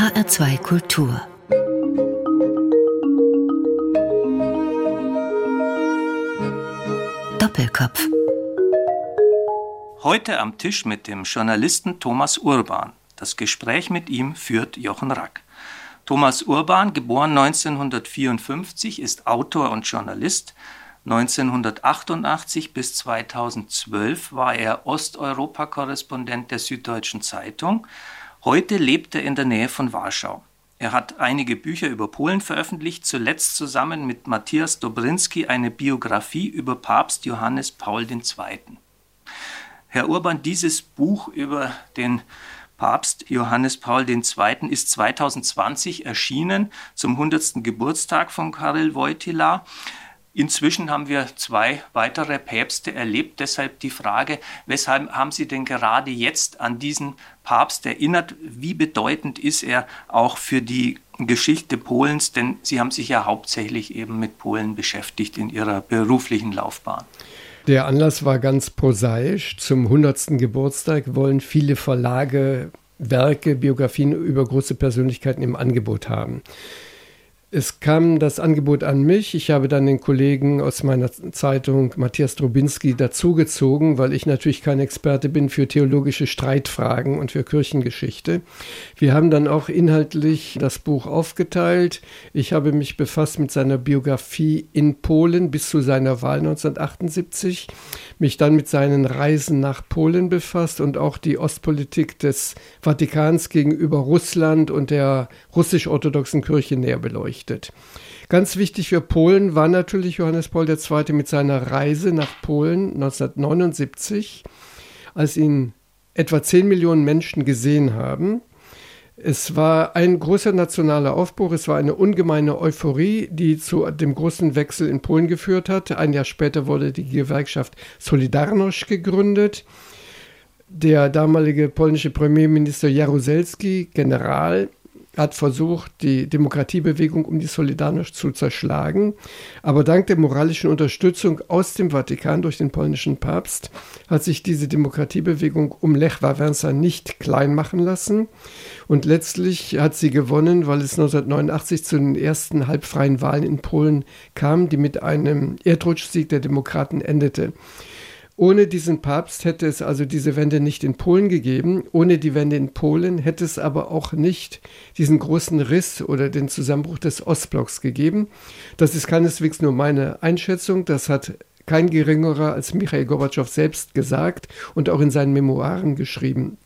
HR2 Kultur Doppelkopf Heute am Tisch mit dem Journalisten Thomas Urban. Das Gespräch mit ihm führt Jochen Rack. Thomas Urban, geboren 1954, ist Autor und Journalist. 1988 bis 2012 war er Osteuropa-Korrespondent der Süddeutschen Zeitung. Heute lebt er in der Nähe von Warschau. Er hat einige Bücher über Polen veröffentlicht, zuletzt zusammen mit Matthias Dobrinski eine Biografie über Papst Johannes Paul II. Herr Urban, dieses Buch über den Papst Johannes Paul II. ist 2020 erschienen zum 100. Geburtstag von Karel Wojtyla. Inzwischen haben wir zwei weitere Päpste erlebt. Deshalb die Frage, weshalb haben Sie denn gerade jetzt an diesen Papst erinnert? Wie bedeutend ist er auch für die Geschichte Polens? Denn Sie haben sich ja hauptsächlich eben mit Polen beschäftigt in Ihrer beruflichen Laufbahn. Der Anlass war ganz prosaisch. Zum 100. Geburtstag wollen viele Verlage Werke, Biografien über große Persönlichkeiten im Angebot haben. Es kam das Angebot an mich. Ich habe dann den Kollegen aus meiner Zeitung Matthias Drobinski dazugezogen, weil ich natürlich kein Experte bin für theologische Streitfragen und für Kirchengeschichte. Wir haben dann auch inhaltlich das Buch aufgeteilt. Ich habe mich befasst mit seiner Biografie in Polen bis zu seiner Wahl 1978, mich dann mit seinen Reisen nach Polen befasst und auch die Ostpolitik des Vatikans gegenüber Russland und der russisch-orthodoxen Kirche näher beleuchtet berichtet. Ganz wichtig für Polen war natürlich Johannes Paul II. mit seiner Reise nach Polen 1979, als ihn etwa 10 Millionen Menschen gesehen haben. Es war ein großer nationaler Aufbruch, es war eine ungemeine Euphorie, die zu dem großen Wechsel in Polen geführt hat. Ein Jahr später wurde die Gewerkschaft Solidarność gegründet. Der damalige polnische Premierminister Jaruzelski, General, hat versucht, die Demokratiebewegung um die Solidarność zu zerschlagen. Aber dank der moralischen Unterstützung aus dem Vatikan durch den polnischen Papst hat sich diese Demokratiebewegung um Lech Wałęsa nicht klein machen lassen. Und letztlich hat sie gewonnen, weil es 1989 zu den ersten halbfreien Wahlen in Polen kam, die mit einem Erdrutschsieg der Demokraten endete. Ohne diesen Papst hätte es also diese Wende nicht in Polen gegeben. Ohne die Wende in Polen hätte es aber auch nicht diesen großen Riss oder den Zusammenbruch des Ostblocks gegeben. Das ist keineswegs nur meine Einschätzung. Das hat kein geringerer als Michael Gorbatschow selbst gesagt und auch in seinen Memoiren geschrieben.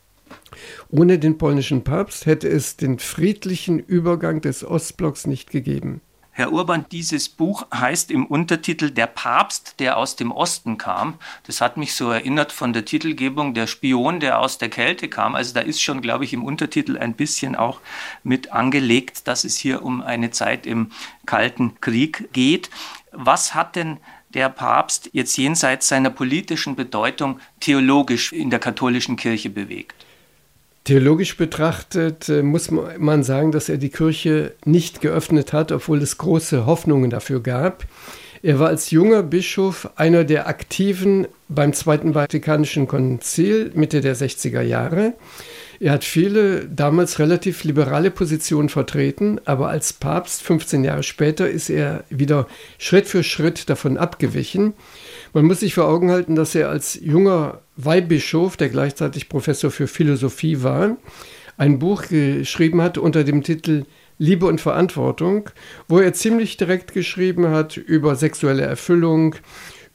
Ohne den polnischen Papst hätte es den friedlichen Übergang des Ostblocks nicht gegeben. Herr Urban, dieses Buch heißt im Untertitel Der Papst, der aus dem Osten kam. Das hat mich so erinnert von der Titelgebung Der Spion, der aus der Kälte kam. Also da ist schon, glaube ich, im Untertitel ein bisschen auch mit angelegt, dass es hier um eine Zeit im Kalten Krieg geht. Was hat denn der Papst jetzt jenseits seiner politischen Bedeutung theologisch in der katholischen Kirche bewegt? Theologisch betrachtet äh, muss man sagen, dass er die Kirche nicht geöffnet hat, obwohl es große Hoffnungen dafür gab. Er war als junger Bischof einer der Aktiven beim Zweiten Vatikanischen Konzil Mitte der 60er Jahre. Er hat viele damals relativ liberale Positionen vertreten, aber als Papst 15 Jahre später ist er wieder Schritt für Schritt davon abgewichen. Man muss sich vor Augen halten, dass er als junger Weihbischof, der gleichzeitig Professor für Philosophie war, ein Buch geschrieben hat unter dem Titel Liebe und Verantwortung, wo er ziemlich direkt geschrieben hat über sexuelle Erfüllung,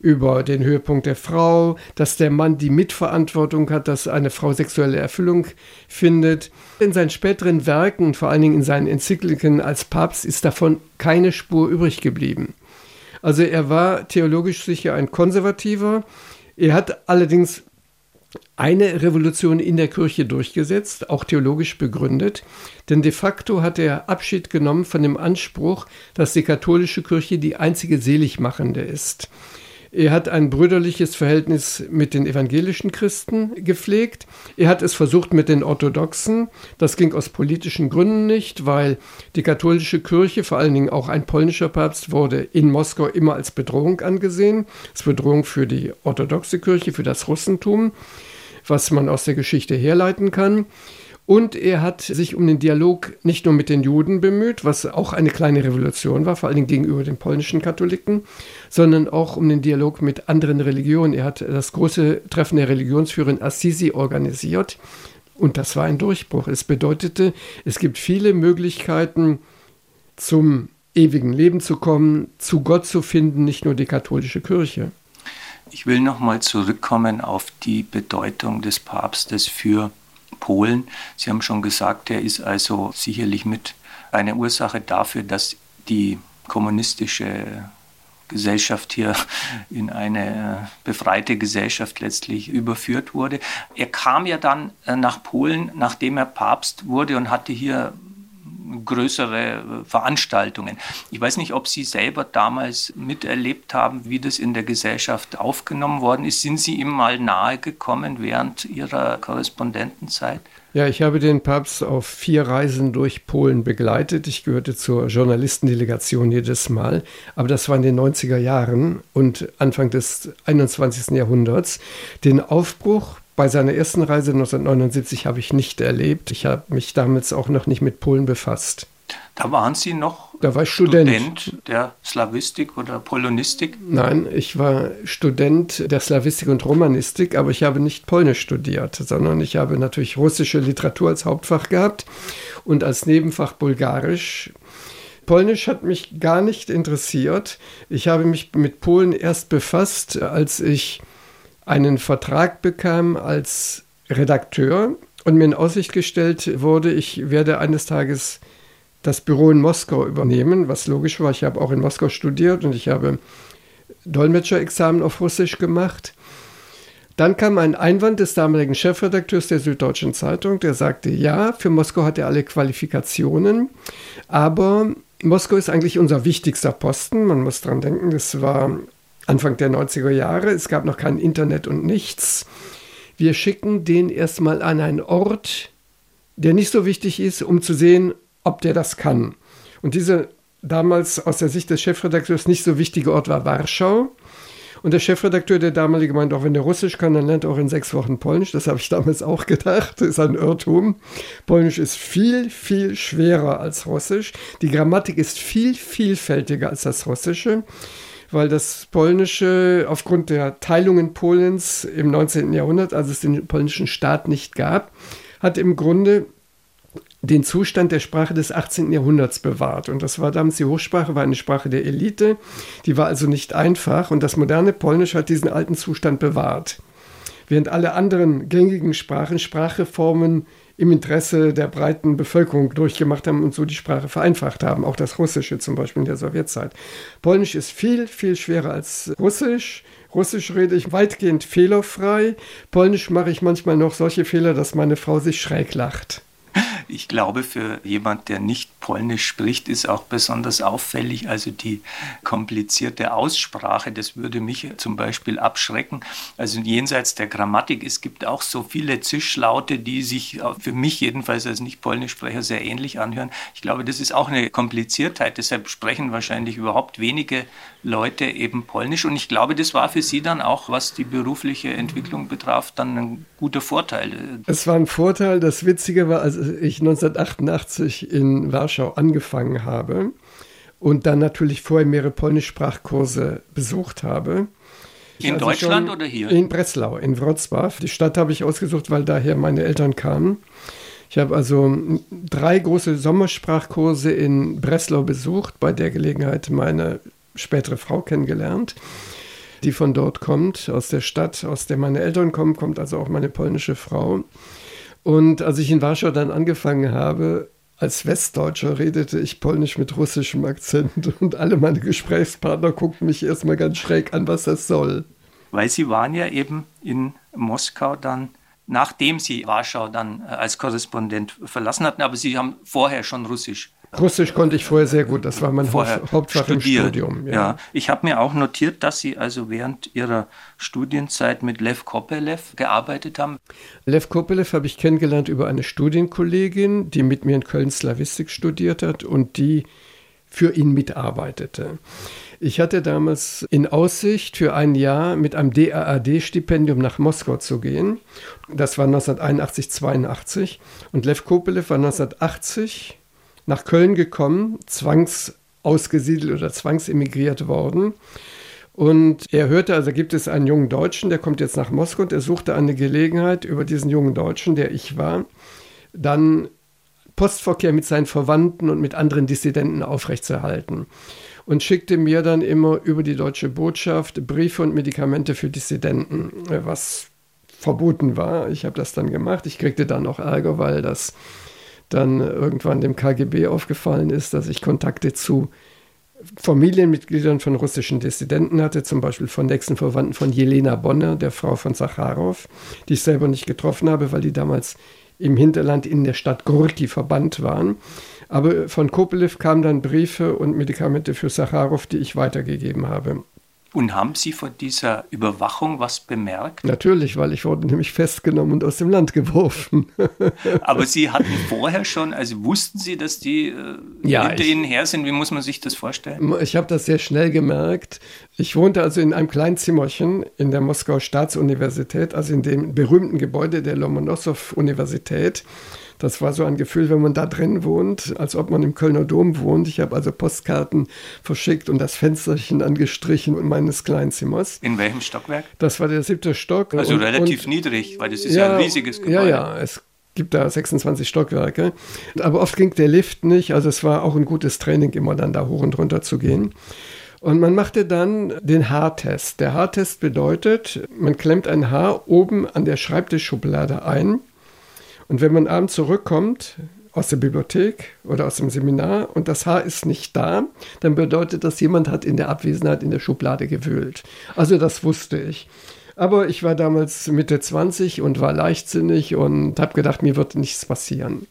über den Höhepunkt der Frau, dass der Mann die Mitverantwortung hat, dass eine Frau sexuelle Erfüllung findet. In seinen späteren Werken, vor allen Dingen in seinen Enzykliken als Papst, ist davon keine Spur übrig geblieben. Also er war theologisch sicher ein Konservativer. Er hat allerdings eine Revolution in der Kirche durchgesetzt, auch theologisch begründet, denn de facto hat er Abschied genommen von dem Anspruch, dass die katholische Kirche die einzige Seligmachende ist. Er hat ein brüderliches Verhältnis mit den evangelischen Christen gepflegt. Er hat es versucht mit den Orthodoxen. Das ging aus politischen Gründen nicht, weil die katholische Kirche, vor allen Dingen auch ein polnischer Papst, wurde in Moskau immer als Bedrohung angesehen. Als Bedrohung für die orthodoxe Kirche, für das Russentum, was man aus der Geschichte herleiten kann. Und er hat sich um den Dialog nicht nur mit den Juden bemüht, was auch eine kleine Revolution war, vor allem gegenüber den polnischen Katholiken, sondern auch um den Dialog mit anderen Religionen. Er hat das große Treffen der Religionsführer in Assisi organisiert. Und das war ein Durchbruch. Es bedeutete, es gibt viele Möglichkeiten, zum ewigen Leben zu kommen, zu Gott zu finden, nicht nur die katholische Kirche. Ich will nochmal zurückkommen auf die Bedeutung des Papstes für Polen. Sie haben schon gesagt, er ist also sicherlich mit einer Ursache dafür, dass die kommunistische Gesellschaft hier in eine befreite Gesellschaft letztlich überführt wurde. Er kam ja dann äh, nach Polen, nachdem er Papst wurde und hatte hier größere Veranstaltungen. Ich weiß nicht, ob Sie selber damals miterlebt haben, wie das in der Gesellschaft aufgenommen worden ist. Sind Sie ihm mal nahe gekommen während Ihrer Korrespondentenzeit? Ja, ich habe den Papst auf vier Reisen durch Polen begleitet. Ich gehörte zur Journalistendelegation jedes Mal. Aber das war in den 90er Jahren und Anfang des 21. Jahrhunderts. Den Aufbruch bei seiner ersten Reise 1979 habe ich nicht erlebt. Ich habe mich damals auch noch nicht mit Polen befasst. Da waren Sie noch da war ich Student. Student der Slawistik oder Polonistik? Nein, ich war Student der Slawistik und Romanistik, aber ich habe nicht Polnisch studiert, sondern ich habe natürlich russische Literatur als Hauptfach gehabt und als Nebenfach Bulgarisch. Polnisch hat mich gar nicht interessiert. Ich habe mich mit Polen erst befasst, als ich einen Vertrag bekam als Redakteur und mir in Aussicht gestellt wurde, ich werde eines Tages das Büro in Moskau übernehmen, was logisch war. Ich habe auch in Moskau studiert und ich habe Dolmetscherexamen auf Russisch gemacht. Dann kam ein Einwand des damaligen Chefredakteurs der Süddeutschen Zeitung, der sagte, ja, für Moskau hat er alle Qualifikationen, aber Moskau ist eigentlich unser wichtigster Posten. Man muss daran denken, das war Anfang der 90er Jahre. Es gab noch kein Internet und nichts. Wir schicken den erstmal an einen Ort, der nicht so wichtig ist, um zu sehen, ob der das kann. Und dieser damals aus der Sicht des Chefredakteurs nicht so wichtige Ort war Warschau. Und der Chefredakteur, der damalige, meinte, auch wenn der Russisch kann, dann lernt er auch in sechs Wochen Polnisch. Das habe ich damals auch gedacht. Das ist ein Irrtum. Polnisch ist viel, viel schwerer als Russisch. Die Grammatik ist viel vielfältiger als das Russische weil das Polnische aufgrund der Teilungen Polens im 19. Jahrhundert, als es den polnischen Staat nicht gab, hat im Grunde den Zustand der Sprache des 18. Jahrhunderts bewahrt. Und das war damals die Hochsprache, war eine Sprache der Elite, die war also nicht einfach. Und das moderne Polnisch hat diesen alten Zustand bewahrt. Während alle anderen gängigen Sprachen Sprachreformen im Interesse der breiten Bevölkerung durchgemacht haben und so die Sprache vereinfacht haben. Auch das Russische zum Beispiel in der Sowjetzeit. Polnisch ist viel, viel schwerer als Russisch. Russisch rede ich weitgehend fehlerfrei. Polnisch mache ich manchmal noch solche Fehler, dass meine Frau sich schräg lacht. Ich glaube, für jemand, der nicht Polnisch spricht, ist auch besonders auffällig, also die komplizierte Aussprache, das würde mich zum Beispiel abschrecken. Also jenseits der Grammatik, es gibt auch so viele Zischlaute, die sich für mich jedenfalls als Nicht-Polnischsprecher sehr ähnlich anhören. Ich glaube, das ist auch eine Kompliziertheit, deshalb sprechen wahrscheinlich überhaupt wenige Leute eben Polnisch und ich glaube, das war für Sie dann auch, was die berufliche Entwicklung betraf, dann ein guter Vorteil. Es war ein Vorteil. Das Witzige war, als ich 1988 in Warschau angefangen habe und dann natürlich vorher mehrere Polnischsprachkurse besucht habe. In also Deutschland oder hier? In Breslau, in Wrocław. Die Stadt habe ich ausgesucht, weil daher meine Eltern kamen. Ich habe also drei große Sommersprachkurse in Breslau besucht, bei der Gelegenheit meine spätere Frau kennengelernt die von dort kommt, aus der Stadt, aus der meine Eltern kommen, kommt also auch meine polnische Frau. Und als ich in Warschau dann angefangen habe, als Westdeutscher redete ich Polnisch mit russischem Akzent und alle meine Gesprächspartner guckten mich erstmal ganz schräg an, was das soll. Weil Sie waren ja eben in Moskau dann, nachdem Sie Warschau dann äh, als Korrespondent verlassen hatten, aber Sie haben vorher schon Russisch Russisch konnte ich vorher sehr gut, das war mein vorher Hauptfach studiert. im Studium. Ja. ja. ich habe mir auch notiert, dass Sie also während Ihrer Studienzeit mit Lev Kopelev gearbeitet haben. Lev Kopelev habe ich kennengelernt über eine Studienkollegin, die mit mir in Köln Slavistik studiert hat und die für ihn mitarbeitete. Ich hatte damals in Aussicht, für ein Jahr mit einem DAAD-Stipendium nach Moskau zu gehen. Das war 1981, 82. Und Lev Kopelev war 1980 nach Köln gekommen, zwangsausgesiedelt oder zwangsemigriert worden. Und er hörte, also gibt es einen jungen Deutschen, der kommt jetzt nach Moskau und er suchte eine Gelegenheit, über diesen jungen Deutschen, der ich war, dann Postverkehr mit seinen Verwandten und mit anderen Dissidenten aufrechtzuerhalten. Und schickte mir dann immer über die deutsche Botschaft Briefe und Medikamente für Dissidenten, was verboten war. Ich habe das dann gemacht. Ich kriegte dann auch Ärger, weil das dann irgendwann dem KGB aufgefallen ist, dass ich Kontakte zu Familienmitgliedern von russischen Dissidenten hatte, zum Beispiel von nächsten Verwandten von Jelena Bonner, der Frau von Sacharow, die ich selber nicht getroffen habe, weil die damals im Hinterland in der Stadt Gorki verbannt waren. Aber von Kopelev kamen dann Briefe und Medikamente für Sacharow, die ich weitergegeben habe. Und haben Sie von dieser Überwachung was bemerkt? Natürlich, weil ich wurde nämlich festgenommen und aus dem Land geworfen. Aber Sie hatten vorher schon, also wussten Sie, dass die äh, ja, hinter ich, Ihnen her sind? Wie muss man sich das vorstellen? Ich habe das sehr schnell gemerkt. Ich wohnte also in einem kleinen Zimmerchen in der Moskauer Staatsuniversität, also in dem berühmten Gebäude der Lomonossow-Universität. Das war so ein Gefühl, wenn man da drin wohnt, als ob man im Kölner Dom wohnt. Ich habe also Postkarten verschickt und das Fensterchen angestrichen meines Kleinzimmers. In welchem Stockwerk? Das war der siebte Stock. Also und, relativ und, niedrig, weil das ist ja, ja, ein riesiges Gebäude. Ja, ja, es gibt da 26 Stockwerke. Aber oft ging der Lift nicht. Also es war auch ein gutes Training, immer dann da hoch und runter zu gehen. Und man machte dann den Haartest. Der Haartest bedeutet, man klemmt ein Haar oben an der Schreibtischschublade ein und wenn man abends zurückkommt aus der Bibliothek oder aus dem Seminar und das Haar ist nicht da, dann bedeutet das, jemand hat in der Abwesenheit in der Schublade gewühlt. Also das wusste ich. Aber ich war damals Mitte 20 und war leichtsinnig und habe gedacht, mir wird nichts passieren.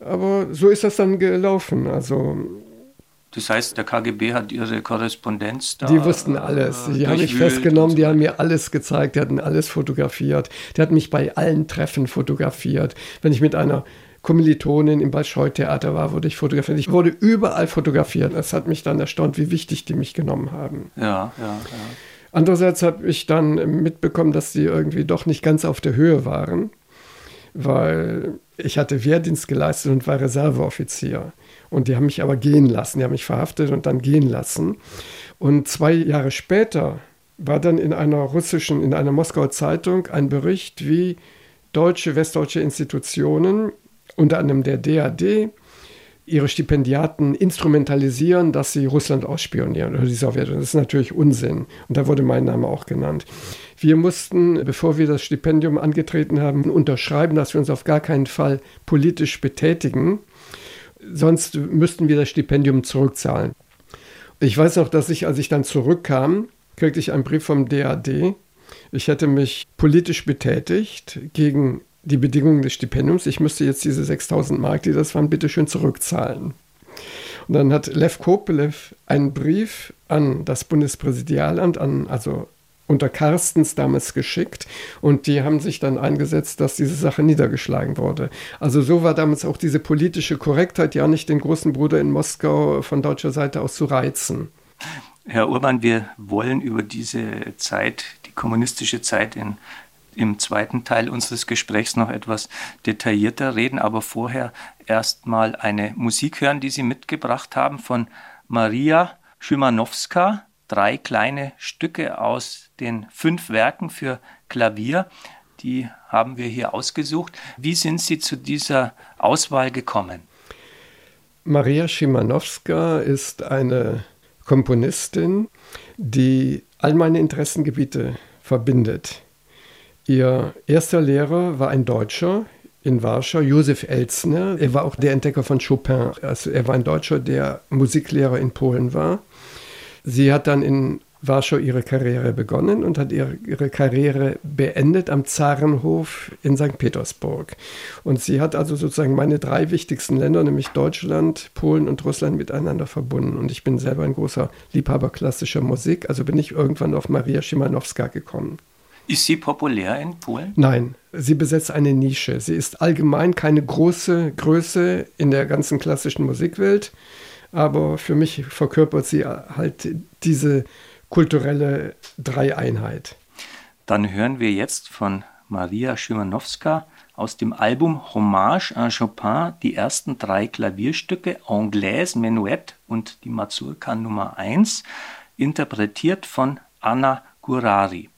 Aber so ist das dann gelaufen. Also das heißt, der KGB hat ihre Korrespondenz da. Die wussten alles. Die haben mich festgenommen, die haben mir alles gezeigt, die hatten alles fotografiert. Die hatten mich bei allen Treffen fotografiert. Wenn ich mit einer Kommilitonin im Bolschoi-Theater war, wurde ich fotografiert. Ich wurde überall fotografiert. Das hat mich dann erstaunt, wie wichtig die mich genommen haben. Ja, ja, ja. Andererseits habe ich dann mitbekommen, dass die irgendwie doch nicht ganz auf der Höhe waren, weil ich hatte Wehrdienst geleistet und war Reserveoffizier. Und die haben mich aber gehen lassen. Die haben mich verhaftet und dann gehen lassen. Und zwei Jahre später war dann in einer russischen, in einer Moskauer Zeitung ein Bericht, wie deutsche, westdeutsche Institutionen, unter anderem der DAD, ihre Stipendiaten instrumentalisieren, dass sie Russland ausspionieren oder die Sowjetunion. Das ist natürlich Unsinn. Und da wurde mein Name auch genannt. Wir mussten, bevor wir das Stipendium angetreten haben, unterschreiben, dass wir uns auf gar keinen Fall politisch betätigen sonst müssten wir das Stipendium zurückzahlen. Ich weiß noch, dass ich, als ich dann zurückkam, kriegte ich einen Brief vom DAD. Ich hätte mich politisch betätigt gegen die Bedingungen des Stipendiums. Ich müsste jetzt diese 6000 Mark, die das waren, bitte schön zurückzahlen. Und dann hat Lev Kopelev einen Brief an das Bundespräsidialamt, an, also unter Carstens damals geschickt und die haben sich dann eingesetzt, dass diese Sache niedergeschlagen wurde. Also so war damals auch diese politische Korrektheit, ja nicht den großen Bruder in Moskau von deutscher Seite aus zu reizen. Herr Urban, wir wollen über diese Zeit, die kommunistische Zeit in, im zweiten Teil unseres Gesprächs noch etwas detaillierter reden, aber vorher erst mal eine Musik hören, die Sie mitgebracht haben von Maria Szymanowska drei kleine Stücke aus den fünf Werken für Klavier. Die haben wir hier ausgesucht. Wie sind Sie zu dieser Auswahl gekommen? Maria Schimanowska ist eine Komponistin, die all meine Interessengebiete verbindet. Ihr erster Lehrer war ein Deutscher in Warschau, Josef Elzner. Er war auch der Entdecker von Chopin. Also er war ein Deutscher, der Musiklehrer in Polen war. Sie hat dann in Warschau ihre Karriere begonnen und hat ihre, ihre, Karriere beendet am Zarenhof in St. Petersburg. Und sie hat also sozusagen meine drei wichtigsten Länder, nämlich Deutschland, Polen und Russland, miteinander verbunden. Und ich bin selber ein großer Liebhaber klassischer Musik, also bin ich irgendwann auf Maria Schimanowska gekommen. Ist sie populär in Polen? Nein, sie besetzt eine Nische. Sie ist allgemein keine große Größe in der ganzen klassischen Musikwelt aber für mich verkörpert sie halt diese kulturelle Dreieinheit. Dann hören wir jetzt von Maria Szymanowska aus dem Album Hommage à Chopin die ersten drei Klavierstücke Anglaise, Menuett und die Mazurka Nummer 1, interpretiert von Anna Gurari.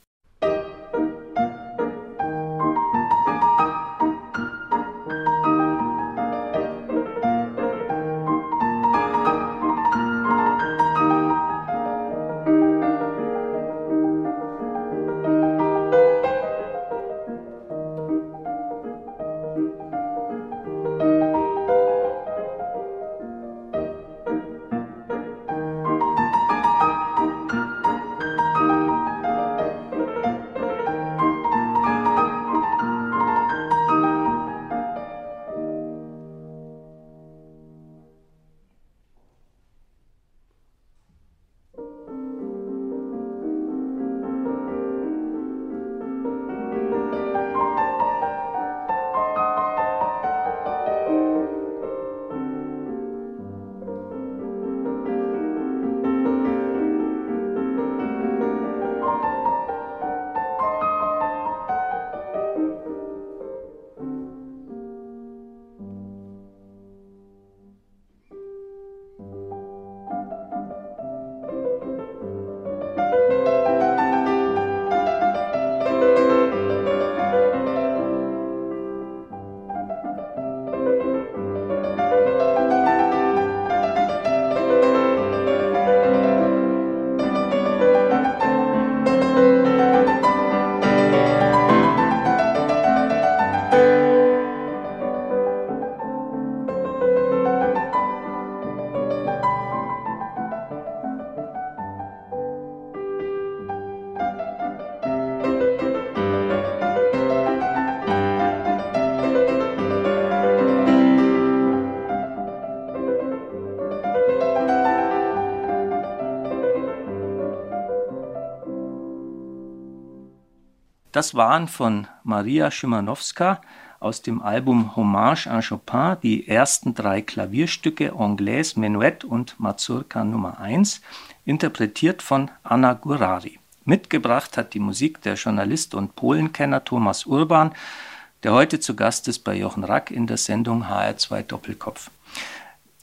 Das waren von Maria Szymanowska aus dem Album Hommage à Chopin die ersten drei Klavierstücke Anglaise, Menuett und Mazurka Nummer 1, interpretiert von Anna Gurari. Mitgebracht hat die Musik der Journalist und Polenkenner Thomas Urban, der heute zu Gast ist bei Jochen Rack in der Sendung HR2 Doppelkopf.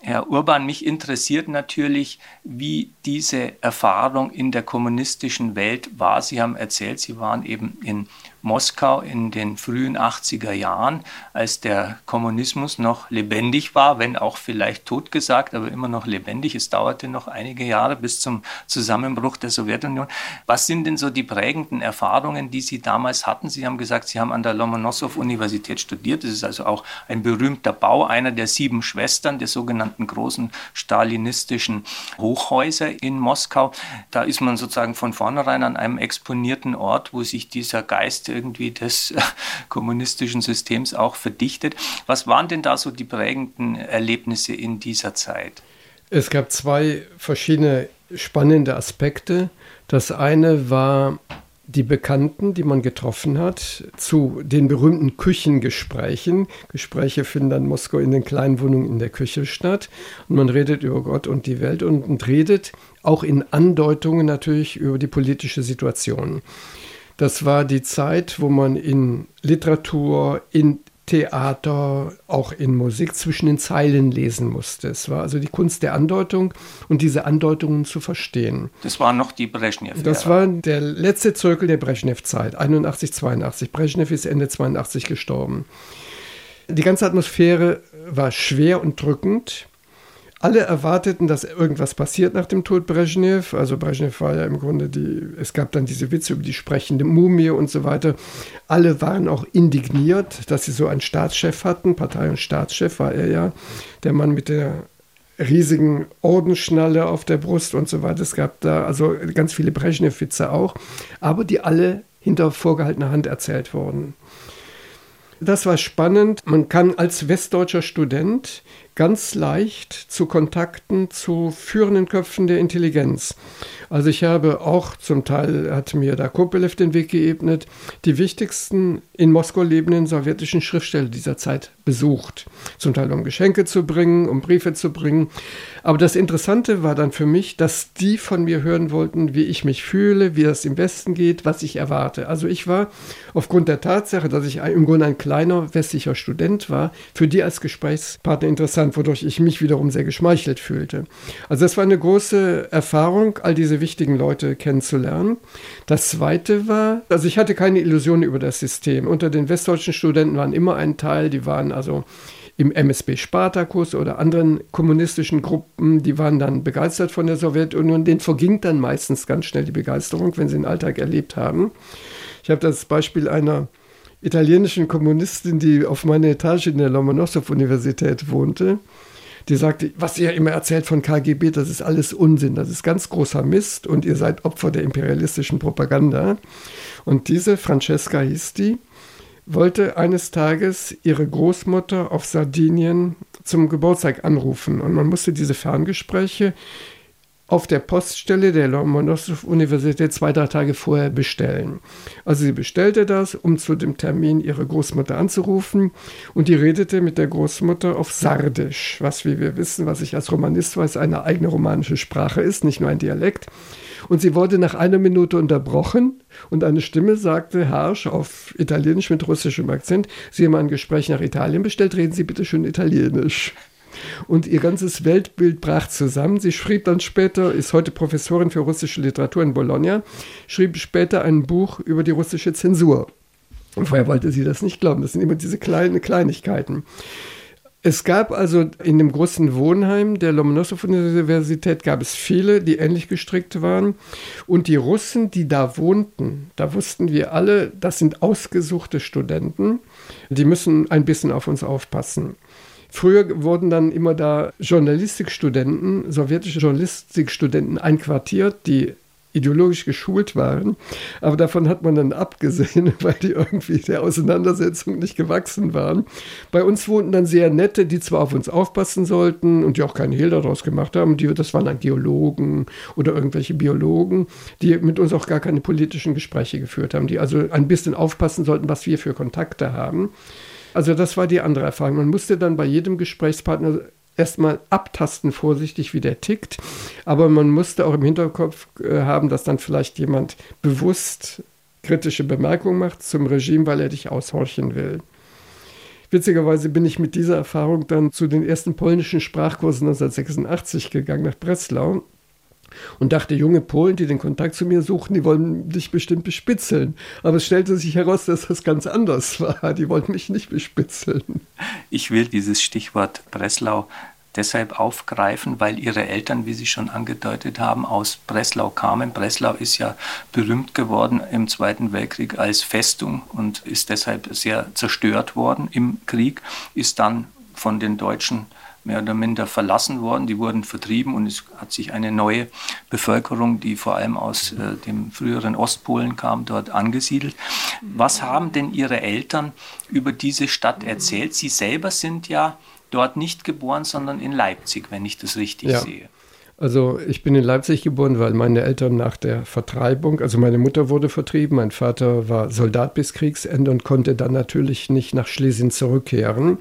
Herr Urban, mich interessiert natürlich, wie diese Erfahrung in der kommunistischen Welt war. Sie haben erzählt, Sie waren eben in Moskau in den frühen 80er Jahren, als der Kommunismus noch lebendig war, wenn auch vielleicht totgesagt, aber immer noch lebendig. Es dauerte noch einige Jahre bis zum Zusammenbruch der Sowjetunion. Was sind denn so die prägenden Erfahrungen, die Sie damals hatten? Sie haben gesagt, Sie haben an der Lomonossow-Universität studiert. Das ist also auch ein berühmter Bau, einer der sieben Schwestern der sogenannten großen stalinistischen Hochhäuser in Moskau. Da ist man sozusagen von vornherein an einem exponierten Ort, wo sich dieser Geist irgendwie des kommunistischen Systems auch verdichtet. Was waren denn da so die prägenden Erlebnisse in dieser Zeit? Es gab zwei verschiedene spannende Aspekte. Das eine war die Bekannten, die man getroffen hat, zu den berühmten Küchengesprächen. Gespräche finden dann in Moskau in den kleinen Wohnungen in der Küche statt. Und man redet über Gott und die Welt und redet auch in Andeutungen natürlich über die politische Situation. Das war die Zeit, wo man in Literatur, in Theater, auch in Musik zwischen den Zeilen lesen musste. Es war also die Kunst der Andeutung und diese Andeutungen zu verstehen. Das war noch die Brezhnev. -Ära. Das war der letzte Zirkel der Brezhnev-Zeit, 81, 82. Brezhnev ist Ende 82 gestorben. Die ganze Atmosphäre war schwer und drückend. Alle erwarteten, dass irgendwas passiert nach dem Tod Brezhnev. Also Brezhnev war ja im Grunde die, es gab dann diese Witze über die sprechende Mumie und so weiter. Alle waren auch indigniert, dass sie so einen Staatschef hatten. Partei- und Staatschef war er ja, der Mann mit der riesigen Ordensschnalle auf der Brust und so weiter. Es gab da also ganz viele Brezhnev-Witze auch, aber die alle hinter vorgehaltener Hand erzählt wurden. Das war spannend. Man kann als westdeutscher Student ganz leicht zu Kontakten zu führenden Köpfen der Intelligenz. Also ich habe auch, zum Teil hat mir da Kopelev den Weg geebnet, die wichtigsten in Moskau lebenden sowjetischen Schriftsteller dieser Zeit besucht. Zum Teil um Geschenke zu bringen, um Briefe zu bringen. Aber das Interessante war dann für mich, dass die von mir hören wollten, wie ich mich fühle, wie es im Westen geht, was ich erwarte. Also ich war aufgrund der Tatsache, dass ich im Grunde ein kleiner westlicher Student war, für die als Gesprächspartner interessant, wodurch ich mich wiederum sehr geschmeichelt fühlte. Also das war eine große Erfahrung, all diese wichtigen Leute kennenzulernen. Das Zweite war, also ich hatte keine Illusionen über das System. Unter den westdeutschen Studenten waren immer ein Teil, die waren also im MSB Spartakus oder anderen kommunistischen Gruppen, die waren dann begeistert von der Sowjetunion. Den verging dann meistens ganz schnell die Begeisterung, wenn sie den Alltag erlebt haben. Ich habe das Beispiel einer italienischen Kommunistin, die auf meiner Etage in der Lomonossow-Universität wohnte die sagte, was ihr immer erzählt von KGB, das ist alles Unsinn, das ist ganz großer Mist und ihr seid Opfer der imperialistischen Propaganda. Und diese Francesca hieß die, wollte eines Tages ihre Großmutter auf Sardinien zum Geburtstag anrufen. Und man musste diese Ferngespräche auf der Poststelle der Lomonossow-Universität zwei, drei Tage vorher bestellen. Also sie bestellte das, um zu dem Termin ihre Großmutter anzurufen und die redete mit der Großmutter auf Sardisch, was, wie wir wissen, was ich als Romanist weiß, eine eigene romanische Sprache ist, nicht nur ein Dialekt. Und sie wurde nach einer Minute unterbrochen und eine Stimme sagte harsch auf Italienisch mit russischem Akzent, Sie haben ein Gespräch nach Italien bestellt, reden Sie bitte schön Italienisch und ihr ganzes Weltbild brach zusammen. Sie schrieb dann später, ist heute Professorin für russische Literatur in Bologna, schrieb später ein Buch über die russische Zensur. Und vorher wollte sie das nicht glauben. Das sind immer diese kleinen Kleinigkeiten. Es gab also in dem großen Wohnheim der Lomonossow-Universität gab es viele, die ähnlich gestrickt waren. Und die Russen, die da wohnten, da wussten wir alle, das sind ausgesuchte Studenten. Die müssen ein bisschen auf uns aufpassen. Früher wurden dann immer da Journalistikstudenten, sowjetische Journalistikstudenten einquartiert, die ideologisch geschult waren. Aber davon hat man dann abgesehen, weil die irgendwie der Auseinandersetzung nicht gewachsen waren. Bei uns wohnten dann sehr nette, die zwar auf uns aufpassen sollten und die auch keinen Hehl daraus gemacht haben. Die, das waren dann Geologen oder irgendwelche Biologen, die mit uns auch gar keine politischen Gespräche geführt haben, die also ein bisschen aufpassen sollten, was wir für Kontakte haben. Also das war die andere Erfahrung. Man musste dann bei jedem Gesprächspartner erstmal abtasten, vorsichtig, wie der tickt. Aber man musste auch im Hinterkopf äh, haben, dass dann vielleicht jemand bewusst kritische Bemerkungen macht zum Regime, weil er dich aushorchen will. Witzigerweise bin ich mit dieser Erfahrung dann zu den ersten polnischen Sprachkursen 1986 gegangen nach Breslau und dachte, junge Polen, die den Kontakt zu mir suchen, die wollen dich bestimmt bespitzeln. Aber es stellte sich heraus, dass das ganz anders war. Die wollten mich nicht bespitzeln. Ich will dieses Stichwort Breslau deshalb aufgreifen, weil ihre Eltern, wie Sie schon angedeutet haben, aus Breslau kamen. Breslau ist ja berühmt geworden im Zweiten Weltkrieg als Festung und ist deshalb sehr zerstört worden im Krieg, ist dann von den Deutschen mehr oder minder verlassen worden. Die wurden vertrieben und es hat sich eine neue Bevölkerung, die vor allem aus äh, dem früheren Ostpolen kam, dort angesiedelt. Was haben denn Ihre Eltern über diese Stadt erzählt? Sie selber sind ja dort nicht geboren, sondern in Leipzig, wenn ich das richtig ja. sehe. Also ich bin in Leipzig geboren, weil meine Eltern nach der Vertreibung, also meine Mutter wurde vertrieben, mein Vater war Soldat bis Kriegsende und konnte dann natürlich nicht nach Schlesien zurückkehren.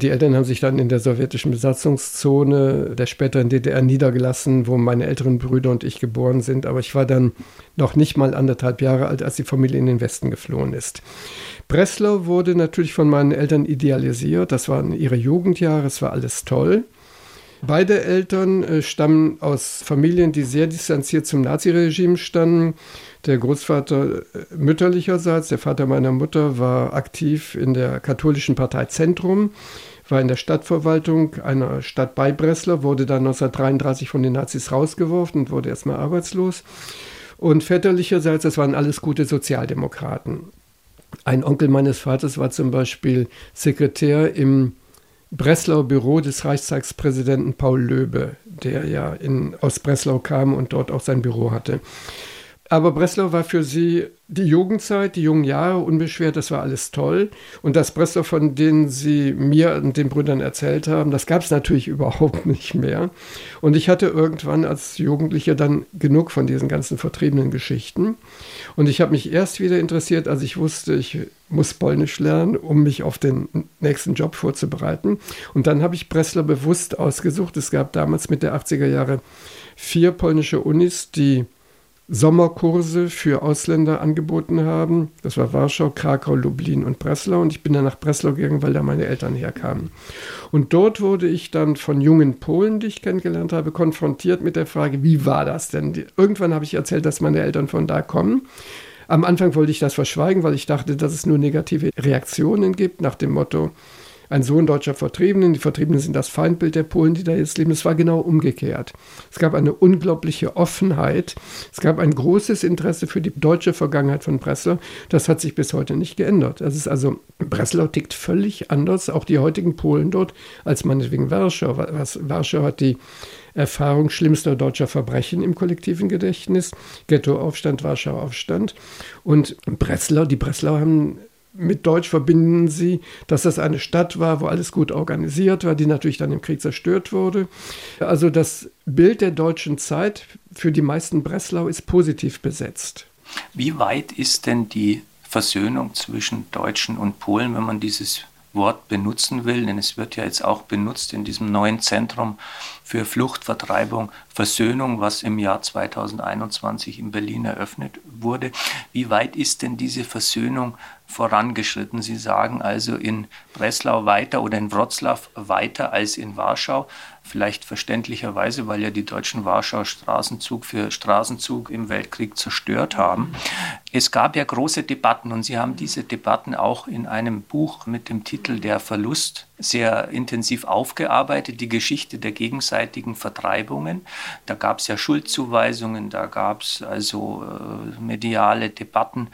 Die Eltern haben sich dann in der sowjetischen Besatzungszone der späteren DDR niedergelassen, wo meine älteren Brüder und ich geboren sind. Aber ich war dann noch nicht mal anderthalb Jahre alt, als die Familie in den Westen geflohen ist. Breslau wurde natürlich von meinen Eltern idealisiert. Das waren ihre Jugendjahre, es war alles toll. Beide Eltern äh, stammen aus Familien, die sehr distanziert zum Naziregime standen. Der Großvater äh, mütterlicherseits, der Vater meiner Mutter, war aktiv in der katholischen Partei Zentrum, war in der Stadtverwaltung einer Stadt bei Breslau, wurde dann 1933 von den Nazis rausgeworfen und wurde erstmal arbeitslos. Und väterlicherseits, das waren alles gute Sozialdemokraten. Ein Onkel meines Vaters war zum Beispiel Sekretär im Breslauer Büro des Reichstagspräsidenten Paul Löbe, der ja in, aus Breslau kam und dort auch sein Büro hatte. Aber Breslau war für sie die Jugendzeit, die jungen Jahre, unbeschwert, das war alles toll. Und das Breslau, von dem sie mir und den Brüdern erzählt haben, das gab es natürlich überhaupt nicht mehr. Und ich hatte irgendwann als Jugendlicher dann genug von diesen ganzen vertriebenen Geschichten. Und ich habe mich erst wieder interessiert, als ich wusste, ich muss Polnisch lernen, um mich auf den nächsten Job vorzubereiten. Und dann habe ich Breslau bewusst ausgesucht. Es gab damals mit der 80er Jahre vier polnische Unis, die Sommerkurse für Ausländer angeboten haben. Das war Warschau, Krakau, Lublin und Breslau. Und ich bin dann nach Breslau gegangen, weil da meine Eltern herkamen. Und dort wurde ich dann von jungen Polen, die ich kennengelernt habe, konfrontiert mit der Frage, wie war das denn? Irgendwann habe ich erzählt, dass meine Eltern von da kommen. Am Anfang wollte ich das verschweigen, weil ich dachte, dass es nur negative Reaktionen gibt, nach dem Motto, ein Sohn deutscher Vertriebenen. Die Vertriebenen sind das Feindbild der Polen, die da jetzt leben. Es war genau umgekehrt. Es gab eine unglaubliche Offenheit. Es gab ein großes Interesse für die deutsche Vergangenheit von Breslau. Das hat sich bis heute nicht geändert. Das ist also, Breslau tickt völlig anders, auch die heutigen Polen dort, als meinetwegen Warschau. Was, Warschau hat die Erfahrung schlimmster deutscher Verbrechen im kollektiven Gedächtnis. Ghettoaufstand, Warschauer Aufstand. Und Breslau, die Breslau haben mit Deutsch verbinden sie, dass das eine Stadt war, wo alles gut organisiert war, die natürlich dann im Krieg zerstört wurde. Also das Bild der deutschen Zeit für die meisten Breslau ist positiv besetzt. Wie weit ist denn die Versöhnung zwischen Deutschen und Polen, wenn man dieses Wort benutzen will, denn es wird ja jetzt auch benutzt in diesem neuen Zentrum für Flucht, Vertreibung, Versöhnung, was im Jahr 2021 in Berlin eröffnet wurde. Wie weit ist denn diese Versöhnung vorangeschritten? Sie sagen also in Breslau weiter oder in Wroclaw weiter als in Warschau vielleicht verständlicherweise, weil ja die Deutschen Warschau Straßenzug für Straßenzug im Weltkrieg zerstört haben. Es gab ja große Debatten und Sie haben diese Debatten auch in einem Buch mit dem Titel Der Verlust sehr intensiv aufgearbeitet, die Geschichte der gegenseitigen Vertreibungen. Da gab es ja Schuldzuweisungen, da gab es also äh, mediale Debatten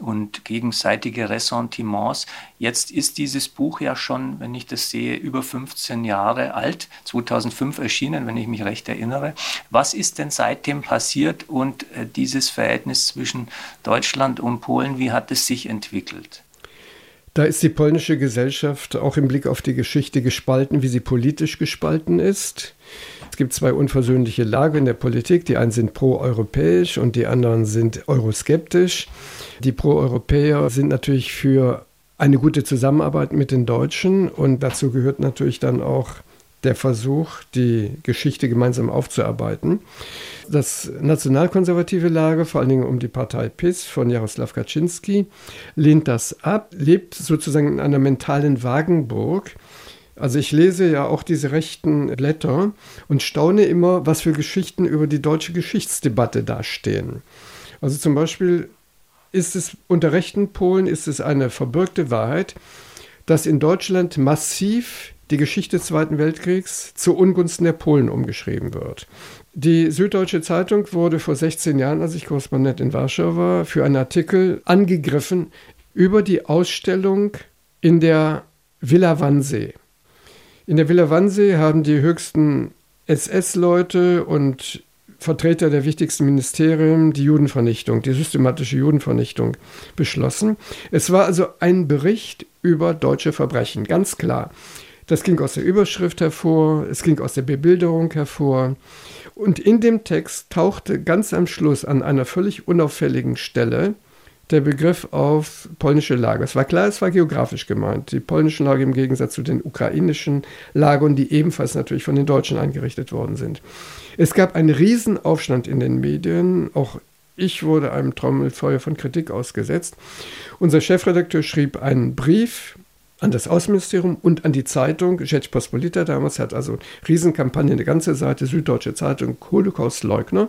und gegenseitige Ressentiments. Jetzt ist dieses Buch ja schon, wenn ich das sehe, über 15 Jahre alt, 2005 erschienen, wenn ich mich recht erinnere. Was ist denn seitdem passiert und äh, dieses Verhältnis zwischen Deutschland und Polen, wie hat es sich entwickelt? Da ist die polnische Gesellschaft auch im Blick auf die Geschichte gespalten, wie sie politisch gespalten ist. Es gibt zwei unversöhnliche Lager in der Politik. Die einen sind pro-europäisch und die anderen sind euroskeptisch. Die Pro-Europäer sind natürlich für eine gute Zusammenarbeit mit den Deutschen und dazu gehört natürlich dann auch der Versuch, die Geschichte gemeinsam aufzuarbeiten. Das nationalkonservative Lager, vor allen Dingen um die Partei PIS von Jaroslaw Kaczynski, lehnt das ab, lebt sozusagen in einer mentalen Wagenburg. Also ich lese ja auch diese rechten Blätter und staune immer, was für Geschichten über die deutsche Geschichtsdebatte dastehen. Also zum Beispiel ist es unter rechten Polen ist es eine verbürgte Wahrheit, dass in Deutschland massiv die Geschichte des Zweiten Weltkriegs zu Ungunsten der Polen umgeschrieben wird. Die Süddeutsche Zeitung wurde vor 16 Jahren, als ich Korrespondent in Warschau war, für einen Artikel angegriffen über die Ausstellung in der Villa Wannsee. In der Villa Wannsee haben die höchsten SS-Leute und Vertreter der wichtigsten Ministerien die Judenvernichtung, die systematische Judenvernichtung beschlossen. Es war also ein Bericht über deutsche Verbrechen, ganz klar. Das ging aus der Überschrift hervor, es ging aus der Bebilderung hervor. Und in dem Text tauchte ganz am Schluss an einer völlig unauffälligen Stelle der Begriff auf polnische Lager. Es war klar, es war geografisch gemeint. Die polnischen Lager im Gegensatz zu den ukrainischen Lagern, die ebenfalls natürlich von den Deutschen eingerichtet worden sind. Es gab einen Riesenaufstand in den Medien. Auch ich wurde einem Trommelfeuer von Kritik ausgesetzt. Unser Chefredakteur schrieb einen Brief an das Außenministerium und an die Zeitung, Rzeczpospolita damals, hat also Riesenkampagne, eine ganze Seite, Süddeutsche Zeitung, Holocaust-Leugner,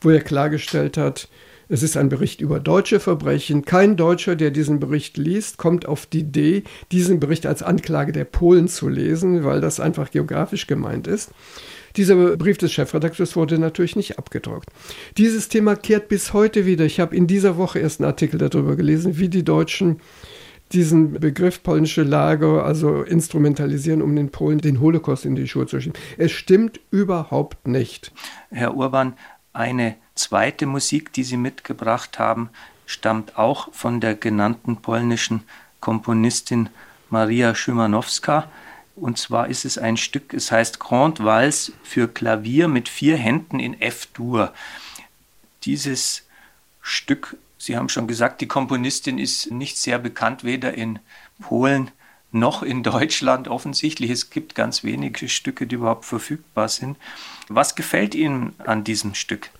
wo er klargestellt hat, es ist ein Bericht über deutsche Verbrechen. Kein Deutscher, der diesen Bericht liest, kommt auf die Idee, diesen Bericht als Anklage der Polen zu lesen, weil das einfach geografisch gemeint ist. Dieser Brief des Chefredakteurs wurde natürlich nicht abgedruckt. Dieses Thema kehrt bis heute wieder. Ich habe in dieser Woche erst einen Artikel darüber gelesen, wie die Deutschen diesen Begriff polnische Lager also instrumentalisieren, um den Polen den Holocaust in die Schuhe zu schieben. Es stimmt überhaupt nicht. Herr Urban, eine zweite Musik, die sie mitgebracht haben, stammt auch von der genannten polnischen Komponistin Maria Szymanowska. Und zwar ist es ein Stück, es heißt Grand Vals für Klavier mit vier Händen in F-Dur. Dieses Stück, Sie haben schon gesagt, die Komponistin ist nicht sehr bekannt, weder in Polen noch in Deutschland offensichtlich. Es gibt ganz wenige Stücke, die überhaupt verfügbar sind. Was gefällt Ihnen an diesem Stück?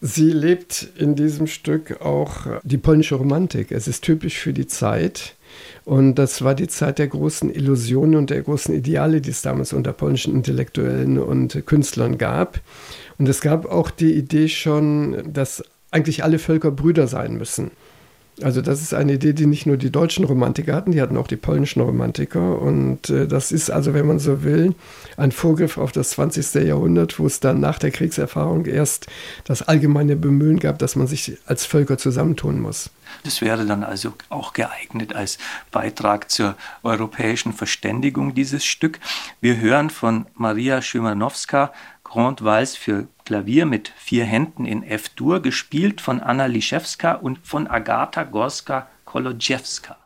Sie lebt in diesem Stück auch die polnische Romantik. Es ist typisch für die Zeit. Und das war die Zeit der großen Illusionen und der großen Ideale, die es damals unter polnischen Intellektuellen und Künstlern gab. Und es gab auch die Idee schon, dass eigentlich alle Völker Brüder sein müssen. Also das ist eine Idee, die nicht nur die deutschen Romantiker hatten, die hatten auch die polnischen Romantiker. Und äh, das ist also, wenn man so will, ein Vorgriff auf das 20. Jahrhundert, wo es dann nach der Kriegserfahrung erst das allgemeine Bemühen gab, dass man sich als Völker zusammentun muss. Das wäre dann also auch geeignet als Beitrag zur europäischen Verständigung dieses Stück. Wir hören von Maria Szymanowska Grand Vals für Klavier mit vier Händen in F-Dur, gespielt von Anna Liszewska und von Agata Gorska-Kolodziewska.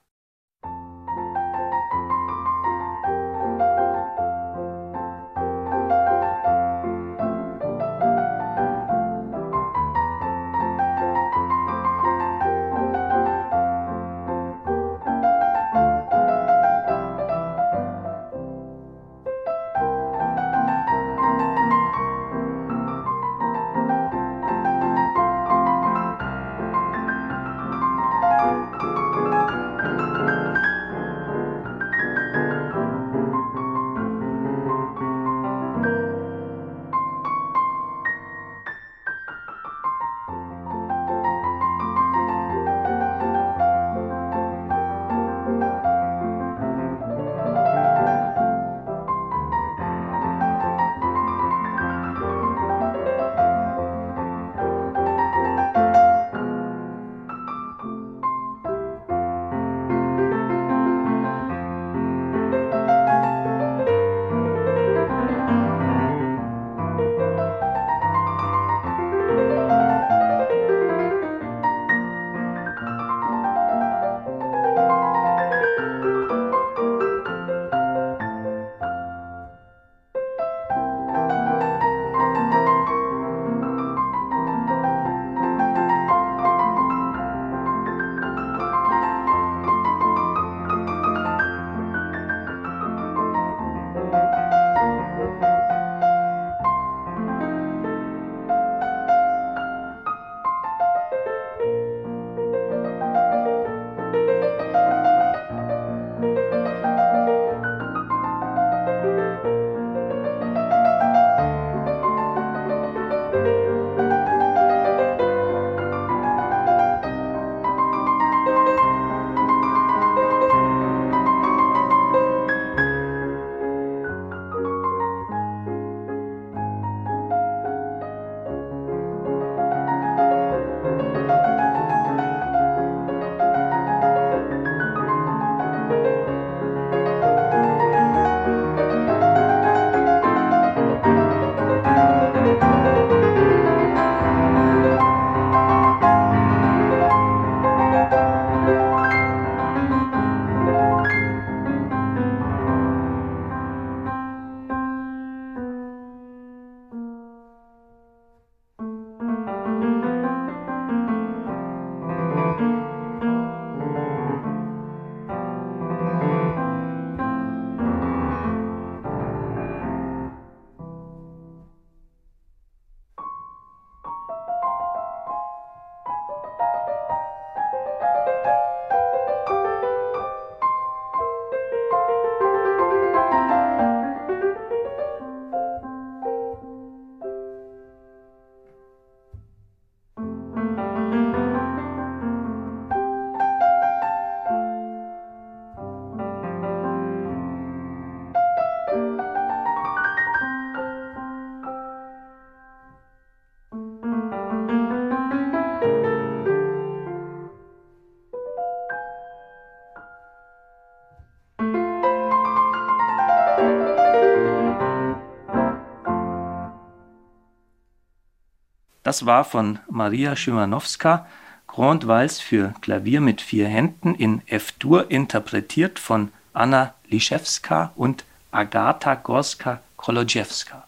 Das war von Maria Szymanowska, Grand Vals für Klavier mit vier Händen in F-Dur, interpretiert von Anna Liszewska und Agata Gorska-Kolodziewska.